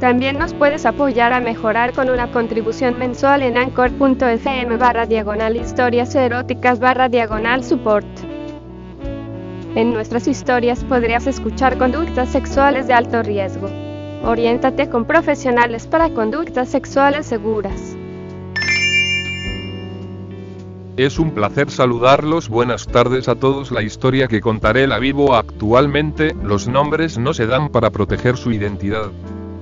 También nos puedes apoyar a mejorar con una contribución mensual en anchor.fm barra diagonal historias eróticas barra diagonal support. En nuestras historias podrías escuchar conductas sexuales de alto riesgo. Oriéntate con profesionales para conductas sexuales seguras. Es un placer saludarlos. Buenas tardes a todos. La historia que contaré la vivo actualmente. Los nombres no se dan para proteger su identidad.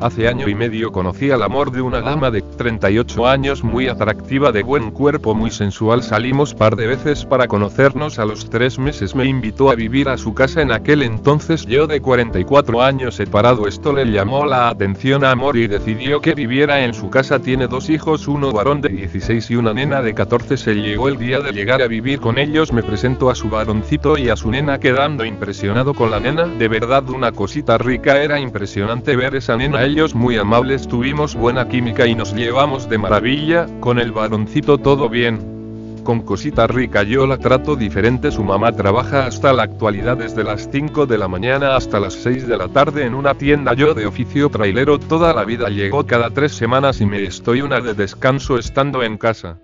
Hace año y medio conocí al amor de una dama de 38 años muy atractiva de buen cuerpo muy sensual. Salimos par de veces para conocernos. A los tres meses me invitó a vivir a su casa. En aquel entonces yo de 44 años separado esto le llamó la atención a amor y decidió que viviera en su casa. Tiene dos hijos uno varón de 16 y una nena de 14 se llegó el día de llegar a vivir con ellos. Me presento a su varoncito y a su nena quedando impresionado con la nena. De verdad una cosita rica. Era impresionante ver esa nena ellos muy amables tuvimos buena química y nos llevamos de maravilla, con el varoncito todo bien. Con cosita rica yo la trato diferente su mamá trabaja hasta la actualidad desde las 5 de la mañana hasta las 6 de la tarde en una tienda yo de oficio trailero toda la vida llegó cada tres semanas y me estoy una de descanso estando en casa.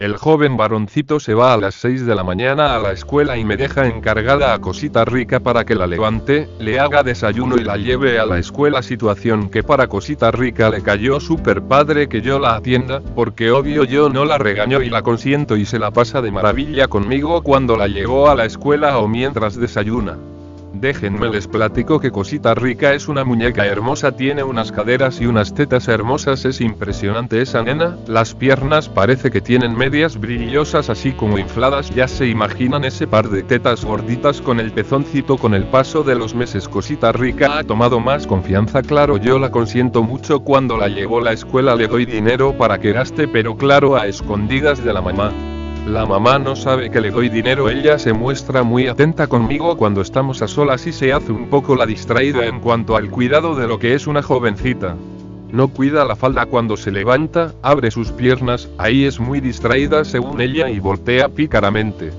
El joven varoncito se va a las 6 de la mañana a la escuela y me deja encargada a cosita rica para que la levante, le haga desayuno y la lleve a la escuela situación que para cosita rica le cayó super padre que yo la atienda, porque obvio yo no la regaño y la consiento y se la pasa de maravilla conmigo cuando la llevo a la escuela o mientras desayuna. Déjenme les platico que cosita rica es una muñeca hermosa, tiene unas caderas y unas tetas hermosas, es impresionante esa nena, las piernas parece que tienen medias brillosas así como infladas, ya se imaginan ese par de tetas gorditas con el pezoncito con el paso de los meses cosita rica ha tomado más confianza, claro yo la consiento mucho cuando la llevo a la escuela le doy dinero para que gaste pero claro a escondidas de la mamá. La mamá no sabe que le doy dinero, ella se muestra muy atenta conmigo cuando estamos a solas y se hace un poco la distraída en cuanto al cuidado de lo que es una jovencita. No cuida la falda cuando se levanta, abre sus piernas, ahí es muy distraída según ella y voltea pícaramente.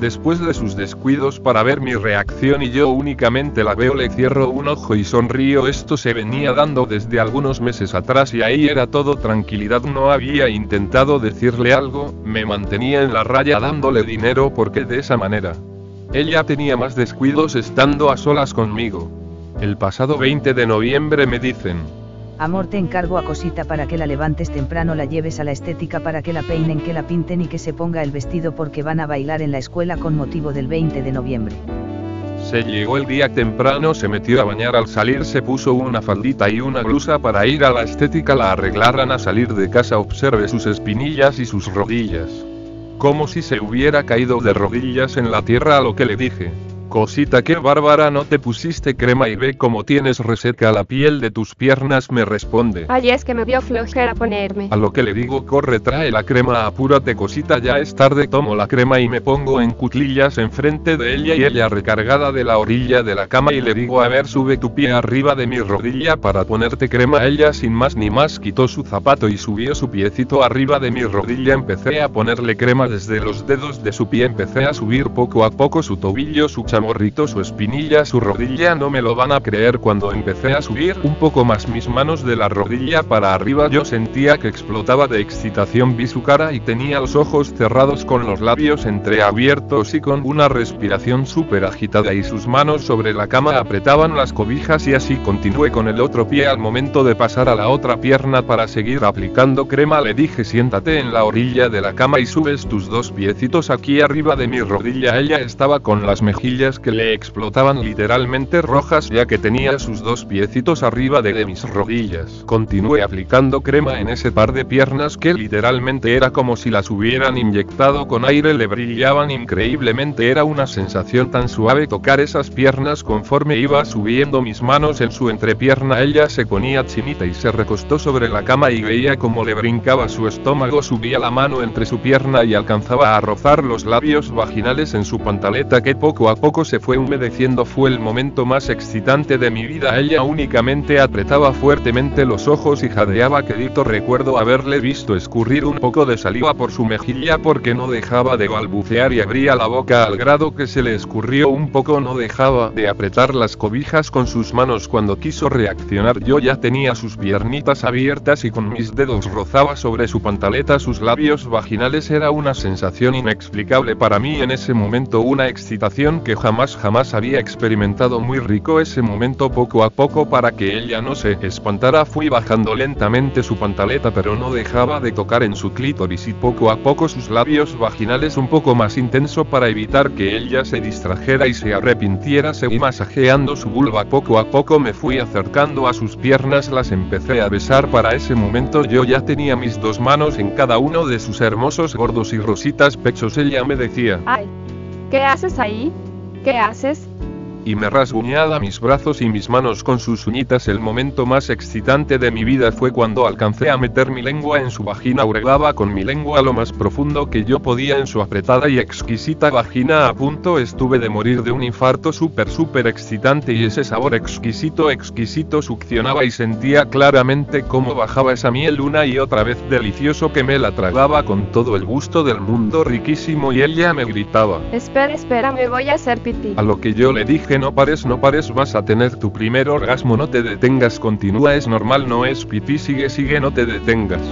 Después de sus descuidos para ver mi reacción y yo únicamente la veo le cierro un ojo y sonrío esto se venía dando desde algunos meses atrás y ahí era todo tranquilidad no había intentado decirle algo, me mantenía en la raya dándole dinero porque de esa manera. Ella tenía más descuidos estando a solas conmigo. El pasado 20 de noviembre me dicen, Amor, te encargo a cosita para que la levantes temprano, la lleves a la estética para que la peinen, que la pinten y que se ponga el vestido porque van a bailar en la escuela con motivo del 20 de noviembre. Se llegó el día temprano, se metió a bañar al salir, se puso una faldita y una blusa para ir a la estética, la arreglaran a salir de casa, observe sus espinillas y sus rodillas. Como si se hubiera caído de rodillas en la tierra a lo que le dije. Cosita que bárbara no te pusiste crema y ve cómo tienes reseca la piel de tus piernas me responde. Ay, es que me dio flojera ponerme. A lo que le digo corre trae la crema apúrate cosita ya es tarde tomo la crema y me pongo en cuclillas enfrente de ella y ella recargada de la orilla de la cama y le digo a ver sube tu pie arriba de mi rodilla para ponerte crema ella sin más ni más quitó su zapato y subió su piecito arriba de mi rodilla empecé a ponerle crema desde los dedos de su pie empecé a subir poco a poco su tobillo su morrito, su espinilla, su rodilla, no me lo van a creer. Cuando empecé a subir un poco más mis manos de la rodilla para arriba yo sentía que explotaba de excitación. Vi su cara y tenía los ojos cerrados con los labios entreabiertos y con una respiración súper agitada y sus manos sobre la cama apretaban las cobijas y así continué con el otro pie. Al momento de pasar a la otra pierna para seguir aplicando crema le dije siéntate en la orilla de la cama y subes tus dos piecitos aquí arriba de mi rodilla ella estaba con las mejillas que le explotaban literalmente rojas ya que tenía sus dos piecitos arriba de, de mis rodillas. Continué aplicando crema en ese par de piernas que literalmente era como si las hubieran inyectado con aire, le brillaban increíblemente, era una sensación tan suave tocar esas piernas conforme iba subiendo mis manos en su entrepierna, ella se ponía chinita y se recostó sobre la cama y veía como le brincaba su estómago, subía la mano entre su pierna y alcanzaba a rozar los labios vaginales en su pantaleta que poco a poco se fue humedeciendo, fue el momento más excitante de mi vida, ella únicamente apretaba fuertemente los ojos y jadeaba quedito, recuerdo haberle visto escurrir un poco de saliva por su mejilla porque no dejaba de balbucear y abría la boca al grado que se le escurrió un poco, no dejaba de apretar las cobijas con sus manos. Cuando quiso reaccionar, yo ya tenía sus piernitas abiertas y con mis dedos rozaba sobre su pantaleta. Sus labios vaginales, era una sensación inexplicable para mí. En ese momento, una excitación que jamás había experimentado muy rico ese momento poco a poco para que ella no se espantara. Fui bajando lentamente su pantaleta pero no dejaba de tocar en su clítoris y poco a poco sus labios vaginales un poco más intenso para evitar que ella se distrajera y se arrepintiera. Seguí masajeando su vulva. Poco a poco me fui acercando a sus piernas las empecé a besar. Para ese momento yo ya tenía mis dos manos en cada uno de sus hermosos gordos y rositas pechos. Ella me decía ay ¿qué haces ahí? ¿Qué haces? Y me rasguñaba mis brazos y mis manos con sus uñitas. El momento más excitante de mi vida fue cuando alcancé a meter mi lengua en su vagina, hurgaba con mi lengua lo más profundo que yo podía en su apretada y exquisita vagina. A punto estuve de morir de un infarto súper súper excitante y ese sabor exquisito exquisito succionaba y sentía claramente cómo bajaba esa miel una y otra vez delicioso que me la tragaba con todo el gusto del mundo riquísimo y ella me gritaba. Espera, espera, me voy a hacer pipí. A lo que yo le dije no pares, no pares, vas a tener tu primer orgasmo, no te detengas, continúa, es normal, no es pipí, sigue, sigue, no te detengas.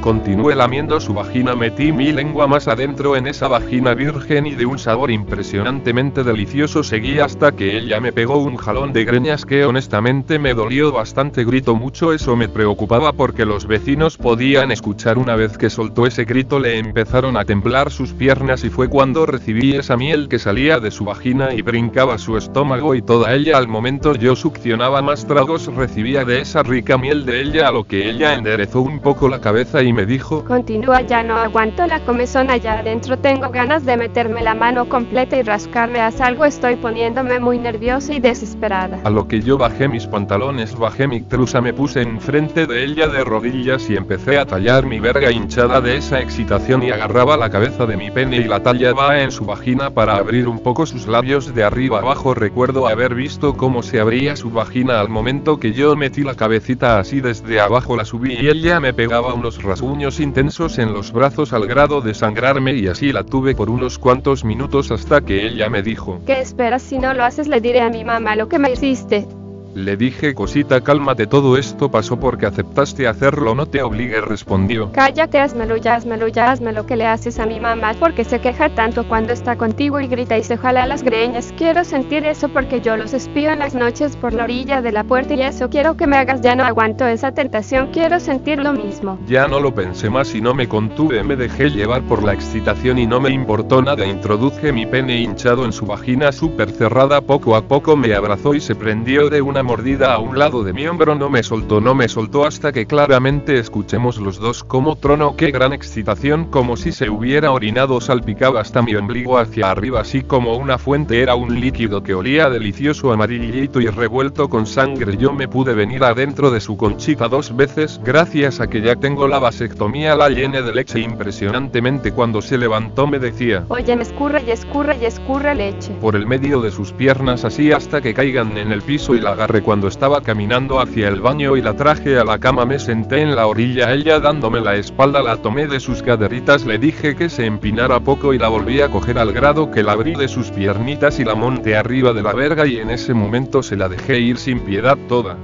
Continué lamiendo su vagina, metí mi lengua más adentro en esa vagina virgen y de un sabor impresionantemente delicioso seguí hasta que ella me pegó un jalón de greñas que honestamente me dolió bastante, grito mucho, eso me preocupaba porque los vecinos podían escuchar. Una vez que soltó ese grito le empezaron a temblar sus piernas y fue cuando recibí esa miel que salía de su vagina y brincaba su estómago y toda ella al momento yo succionaba más tragos recibía de esa rica miel de ella a lo que ella enderezó un poco la cabeza y me dijo, Continúa ya no aguanto la comezón allá adentro, tengo ganas de meterme la mano completa y rascarme, haz algo, estoy poniéndome muy nerviosa y desesperada. A lo que yo bajé mis pantalones, bajé mi trusa, me puse enfrente de ella de rodillas y empecé a tallar mi verga hinchada de esa excitación y agarraba la cabeza de mi pene y la tallaba en su vagina para abrir un poco sus labios de arriba abajo. Recuerdo haber visto cómo se abría su vagina al momento que yo metí la cabecita así desde abajo la subí y ella me pegaba unos rasguños rasguños intensos en los brazos al grado de sangrarme y así la tuve por unos cuantos minutos hasta que ella me dijo, ¿Qué esperas si no lo haces? Le diré a mi mamá lo que me hiciste. Le dije, cosita, cálmate, todo esto pasó porque aceptaste hacerlo, no te obligue, respondió. Cállate, házmelo ya, házmelo ya, hazme lo que le haces a mi mamá, porque se queja tanto cuando está contigo y grita y se jala las greñas. Quiero sentir eso porque yo los espío en las noches por la orilla de la puerta y eso quiero que me hagas, ya no aguanto esa tentación, quiero sentir lo mismo. Ya no lo pensé más y no me contuve, me dejé llevar por la excitación y no me importó nada, introduje mi pene hinchado en su vagina súper cerrada, poco a poco me abrazó y se prendió de una mordida a un lado de mi hombro no me soltó no me soltó hasta que claramente escuchemos los dos como trono qué gran excitación como si se hubiera orinado salpicaba hasta mi ombligo hacia arriba así como una fuente era un líquido que olía delicioso amarillito y revuelto con sangre. Yo me pude venir adentro de su conchita dos veces gracias a que ya tengo la vasectomía la llené de leche. Impresionantemente cuando se levantó me decía Oye me escurre y escurre y escurre leche. por el medio de sus piernas así hasta que caigan en el piso y la agarré cuando estaba caminando hacia el baño y la traje a la cama me senté en la orilla ella dándome la espalda la tomé de sus caderitas le dije que se empinara poco y la volví a coger al grado que la abrí de sus piernitas y la monté arriba de la verga y en ese momento se la dejé ir sin piedad toda.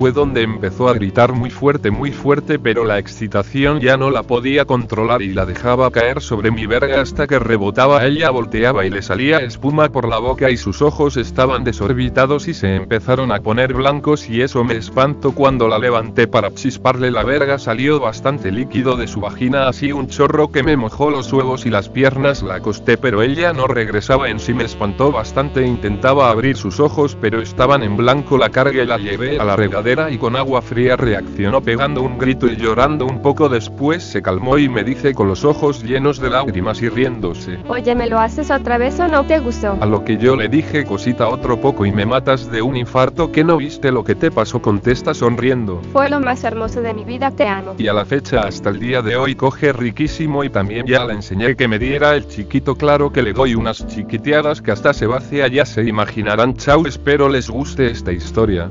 Fue donde empezó a gritar muy fuerte, muy fuerte, pero la excitación ya no la podía controlar y la dejaba caer sobre mi verga hasta que rebotaba. Ella volteaba y le salía espuma por la boca y sus ojos estaban desorbitados y se empezaron a poner blancos y eso me espantó cuando la levanté para chisparle la verga salió bastante líquido de su vagina así un chorro que me mojó los huevos y las piernas la acosté pero ella no regresaba en sí me espantó bastante intentaba abrir sus ojos pero estaban en blanco la carga y la llevé a la regadera y con agua fría reaccionó pegando un grito y llorando un poco después se calmó y me dice con los ojos llenos de lágrimas y riéndose. Oye, ¿me lo haces otra vez o no te gustó? A lo que yo le dije cosita otro poco y me matas de un infarto que no viste lo que te pasó contesta sonriendo. Fue lo más hermoso de mi vida, te amo. Y a la fecha hasta el día de hoy coge riquísimo y también ya le enseñé que me diera el chiquito claro que le doy unas chiquiteadas que hasta se vacía ya se imaginarán chau espero les guste esta historia.